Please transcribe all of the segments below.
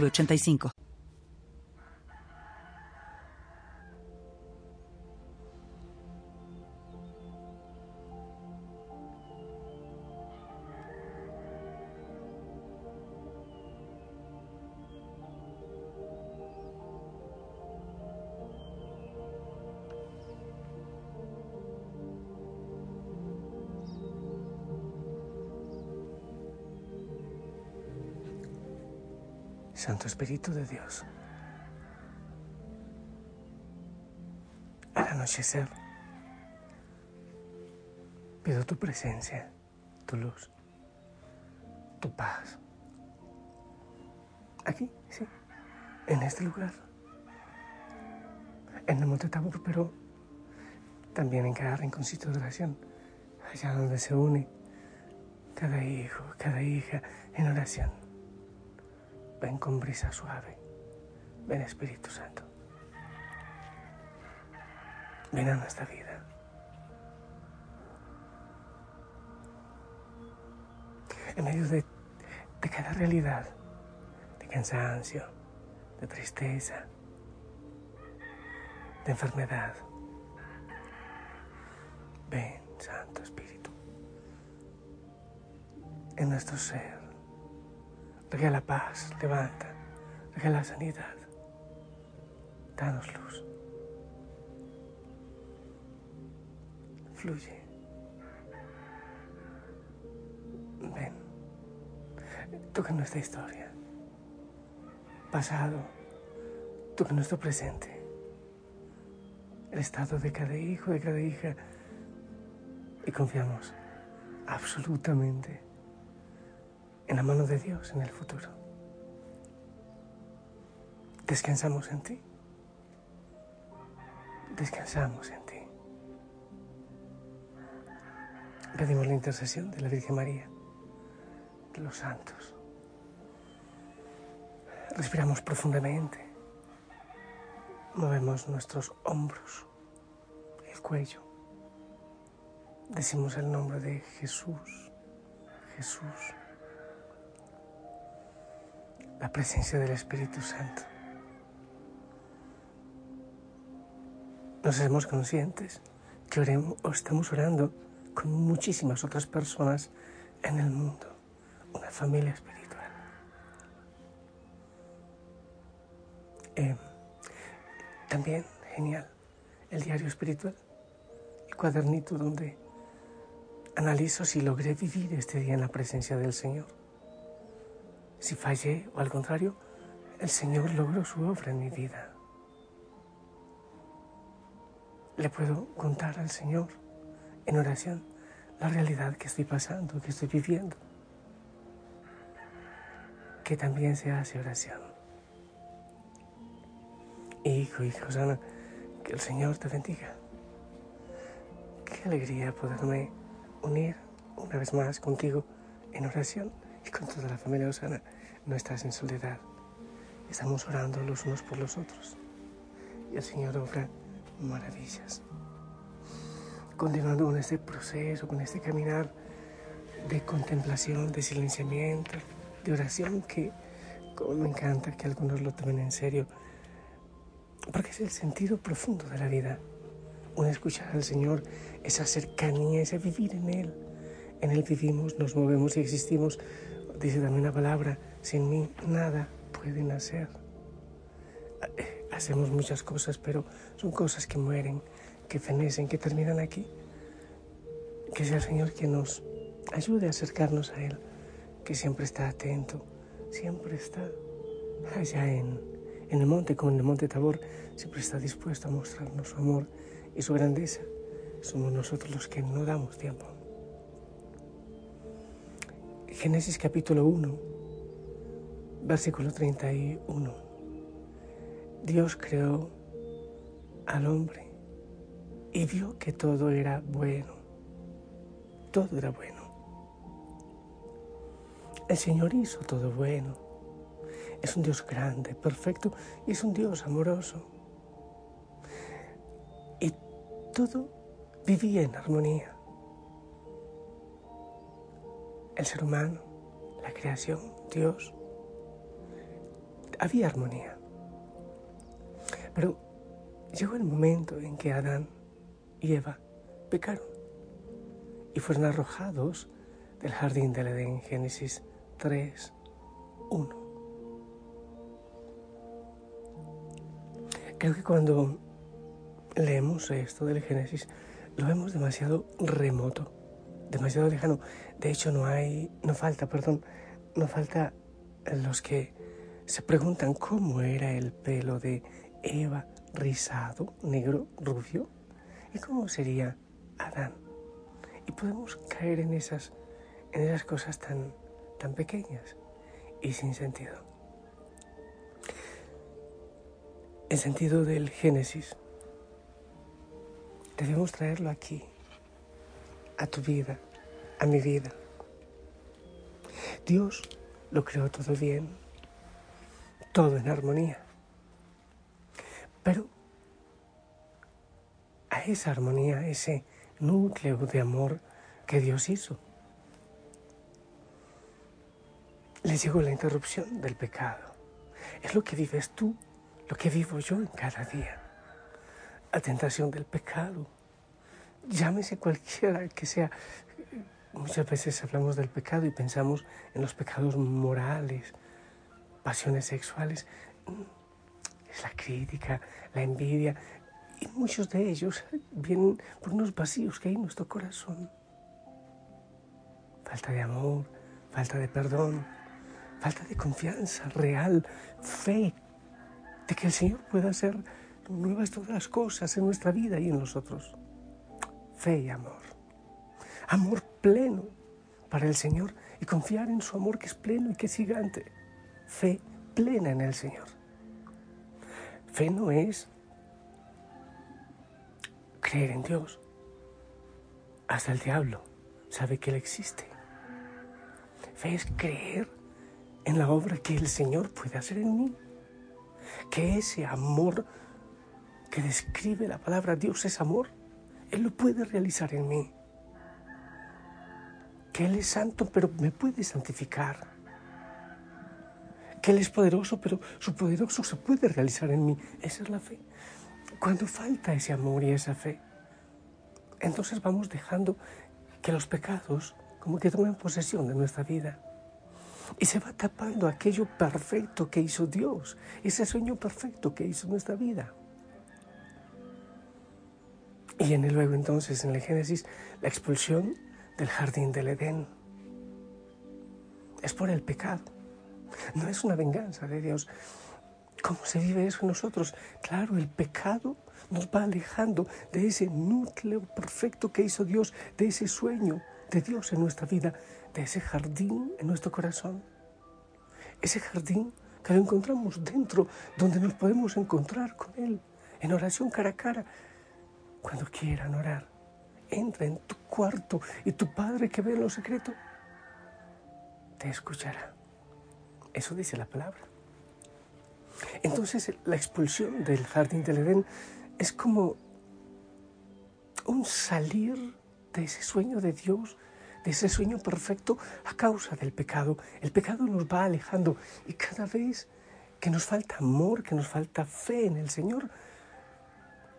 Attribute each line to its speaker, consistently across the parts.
Speaker 1: 906985.
Speaker 2: Santo Espíritu de Dios. Al anochecer, pido tu presencia, tu luz, tu paz. Aquí, sí, en este lugar, en el Monte Tabor, pero también en cada rinconcito de oración, allá donde se une cada hijo, cada hija en oración. Ven con brisa suave. Ven Espíritu Santo. Ven a nuestra vida. En medio de, de cada realidad, de cansancio, de tristeza, de enfermedad. Ven, Santo Espíritu, en nuestro ser regala paz, levanta, regala sanidad, danos luz. Fluye. Ven, toca nuestra historia, pasado, toca nuestro presente, el estado de cada hijo, de cada hija, y confiamos absolutamente en la mano de Dios en el futuro. Descansamos en ti. Descansamos en ti. Pedimos la intercesión de la Virgen María, de los santos. Respiramos profundamente. Movemos nuestros hombros, el cuello. Decimos el nombre de Jesús, Jesús la presencia del Espíritu Santo. Nos hacemos conscientes que oremos, o estamos orando con muchísimas otras personas en el mundo, una familia espiritual. Eh, también, genial, el diario espiritual, el cuadernito donde analizo si logré vivir este día en la presencia del Señor si fallé o al contrario, el Señor logró su obra en mi vida. Le puedo contar al Señor en oración la realidad que estoy pasando, que estoy viviendo. Que también se hace oración. Hijo, hija Josana, que el Señor te bendiga. Qué alegría poderme unir una vez más contigo en oración y con toda la familia Osana no estás en soledad. Estamos orando los unos por los otros. Y el Señor obra maravillas. Continuando con este proceso, con este caminar de contemplación, de silenciamiento, de oración, que como me encanta que algunos lo tomen en serio, porque es el sentido profundo de la vida. Un escuchar al Señor, esa cercanía, ese vivir en Él. En Él vivimos, nos movemos y existimos Dice también la palabra, sin mí nada pueden hacer. Hacemos muchas cosas, pero son cosas que mueren, que fenecen, que terminan aquí. Que sea el Señor quien nos ayude a acercarnos a Él, que siempre está atento, siempre está allá en, en el monte, como en el monte Tabor, siempre está dispuesto a mostrarnos su amor y su grandeza. Somos nosotros los que no damos tiempo. Génesis capítulo 1 Versículo 31. Dios creó al hombre y vio que todo era bueno. Todo era bueno. El Señor hizo todo bueno. Es un Dios grande, perfecto y es un Dios amoroso. Y todo vivía en armonía. El ser humano, la creación, Dios, había armonía. Pero llegó el momento en que Adán y Eva pecaron y fueron arrojados del jardín del Edén, Génesis 3, 1. Creo que cuando leemos esto del Génesis, lo vemos demasiado remoto, demasiado lejano. De hecho, no hay, no falta, perdón, no falta los que se preguntan cómo era el pelo de Eva, rizado, negro, rubio, y cómo sería Adán. Y podemos caer en esas, en esas cosas tan, tan pequeñas y sin sentido. El sentido del Génesis debemos traerlo aquí, a tu vida, a mi vida. Dios lo creó todo bien, todo en armonía. Pero a esa armonía, ese núcleo de amor que Dios hizo, le llegó la interrupción del pecado. Es lo que vives tú lo que vivo yo en cada día. La tentación del pecado. Llámese cualquiera que sea. Muchas veces hablamos del pecado y pensamos en los pecados morales, pasiones sexuales. Es la crítica, la envidia. Y muchos de ellos vienen por unos vacíos que hay en nuestro corazón. Falta de amor, falta de perdón, falta de confianza real, fe de que el Señor pueda hacer nuevas todas las cosas en nuestra vida y en nosotros. Fe y amor. Amor pleno para el Señor y confiar en su amor que es pleno y que es gigante. Fe plena en el Señor. Fe no es creer en Dios. Hasta el diablo sabe que Él existe. Fe es creer en la obra que el Señor puede hacer en mí que ese amor que describe la palabra Dios es amor, Él lo puede realizar en mí. Que Él es santo, pero me puede santificar. Que Él es poderoso, pero su poderoso se puede realizar en mí. Esa es la fe. Cuando falta ese amor y esa fe, entonces vamos dejando que los pecados como que tomen posesión de nuestra vida. Y se va tapando aquello perfecto que hizo Dios, ese sueño perfecto que hizo nuestra vida. Y en el luego entonces, en el Génesis, la expulsión del jardín del Edén. Es por el pecado. No es una venganza de Dios. ¿Cómo se vive eso en nosotros? Claro, el pecado nos va alejando de ese núcleo perfecto que hizo Dios, de ese sueño de Dios en nuestra vida, de ese jardín en nuestro corazón. Ese jardín que lo encontramos dentro, donde nos podemos encontrar con Él, en oración cara a cara. Cuando quieran orar, entra en tu cuarto y tu Padre que ve en lo secreto, te escuchará. Eso dice la palabra. Entonces la expulsión del jardín del Edén es como un salir de ese sueño de Dios de ese sueño perfecto a causa del pecado. El pecado nos va alejando y cada vez que nos falta amor, que nos falta fe en el Señor,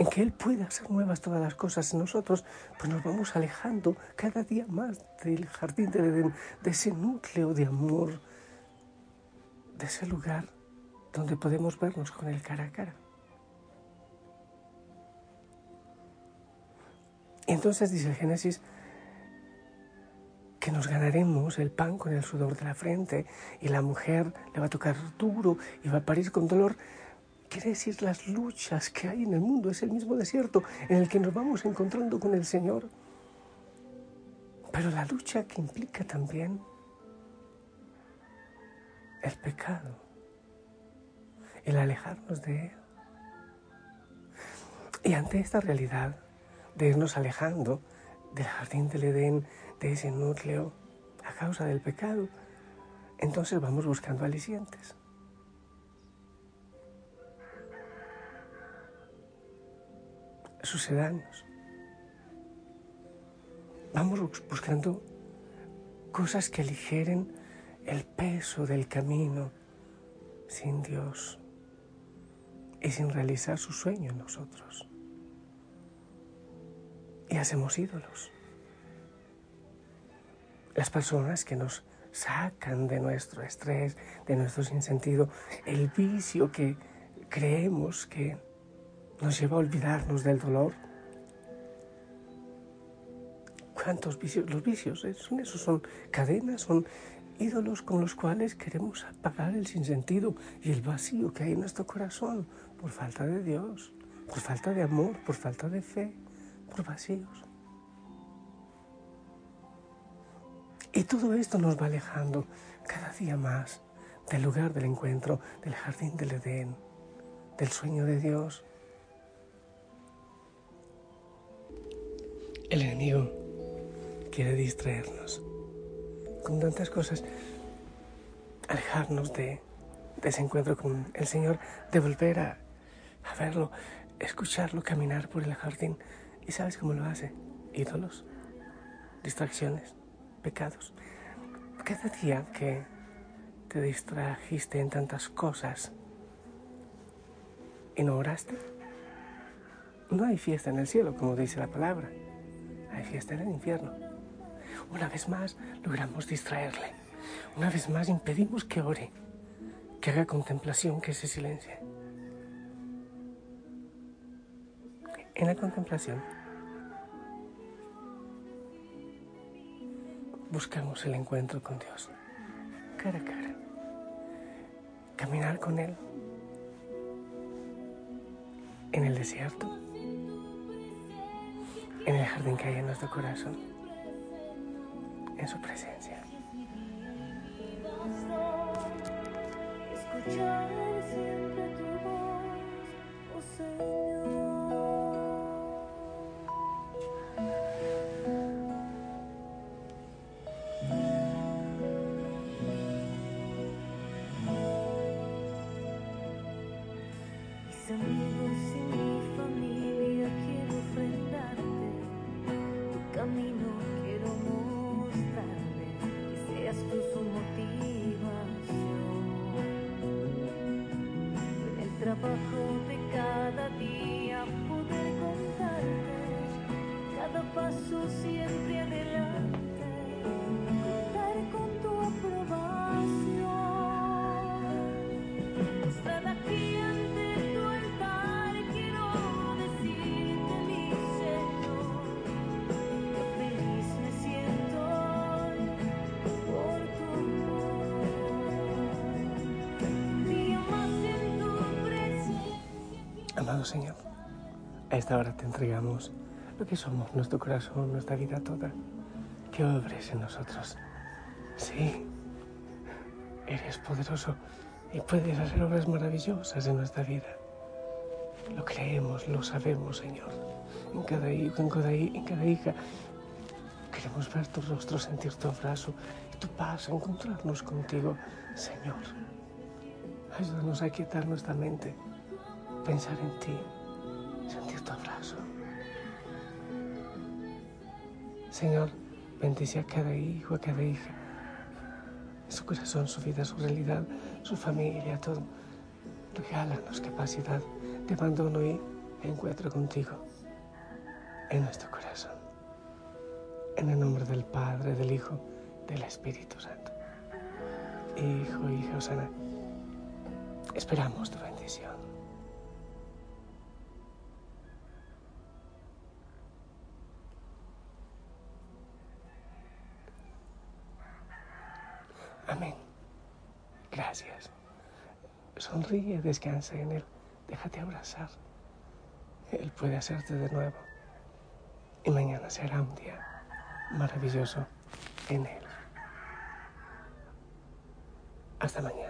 Speaker 2: en que Él puede hacer nuevas todas las cosas en nosotros, pues nos vamos alejando cada día más del jardín de Edén, de ese núcleo de amor, de ese lugar donde podemos vernos con Él cara a cara. Y entonces dice el Génesis, que nos ganaremos el pan con el sudor de la frente y la mujer le va a tocar duro y va a parir con dolor. Quiere decir las luchas que hay en el mundo, es el mismo desierto en el que nos vamos encontrando con el Señor. Pero la lucha que implica también el pecado, el alejarnos de Él. Y ante esta realidad de irnos alejando del jardín del Edén, de ese núcleo, a causa del pecado, entonces vamos buscando alicientes. Sucedáneos. Vamos buscando cosas que aligeren el peso del camino sin Dios y sin realizar su sueño en nosotros. Y hacemos ídolos. Las personas que nos sacan de nuestro estrés, de nuestro sinsentido, el vicio que creemos que nos lleva a olvidarnos del dolor. ¿Cuántos vicios? Los vicios son esos, son cadenas, son ídolos con los cuales queremos apagar el sinsentido y el vacío que hay en nuestro corazón por falta de Dios, por falta de amor, por falta de fe, por vacíos. Y todo esto nos va alejando cada día más del lugar del encuentro, del jardín del Edén, del sueño de Dios. El enemigo quiere distraernos con tantas cosas, alejarnos de, ese encuentro con el Señor, de volver a, verlo, escucharlo caminar por el jardín. ¿Y sabes cómo lo hace? Ídolos, distracciones pecados. Cada día que te distrajiste en tantas cosas y no oraste, no hay fiesta en el cielo, como dice la palabra. Hay fiesta en el infierno. Una vez más logramos distraerle. Una vez más impedimos que ore, que haga contemplación, que se silencie. En la contemplación buscamos el encuentro con Dios, cara a cara. Caminar con Él en el desierto, en el jardín que hay en nuestro corazón, en su presencia. trabajo de cada día poder contarte cada paso si Amado Señor, a esta hora te entregamos lo que somos, nuestro corazón, nuestra vida toda. Que obres en nosotros. Sí, eres poderoso y puedes hacer obras maravillosas en nuestra vida. Lo creemos, lo sabemos, Señor. En cada hijo, en cada, en cada hija. Queremos ver tu rostro, sentir tu abrazo y tu paz, encontrarnos contigo, Señor. Ayúdanos a quitar nuestra mente pensar en ti, sentir tu abrazo. Señor, bendice a cada hijo, a cada hija, su corazón, su vida, su realidad, su familia, todo. Regálanos capacidad de abandono y encuentro contigo en nuestro corazón. En el nombre del Padre, del Hijo, del Espíritu Santo. Hijo, hija, Osana, esperamos tu bendición. Amén. Gracias. Sonríe, descansa en Él. Déjate abrazar. Él puede hacerte de nuevo. Y mañana será un día maravilloso en Él. Hasta mañana.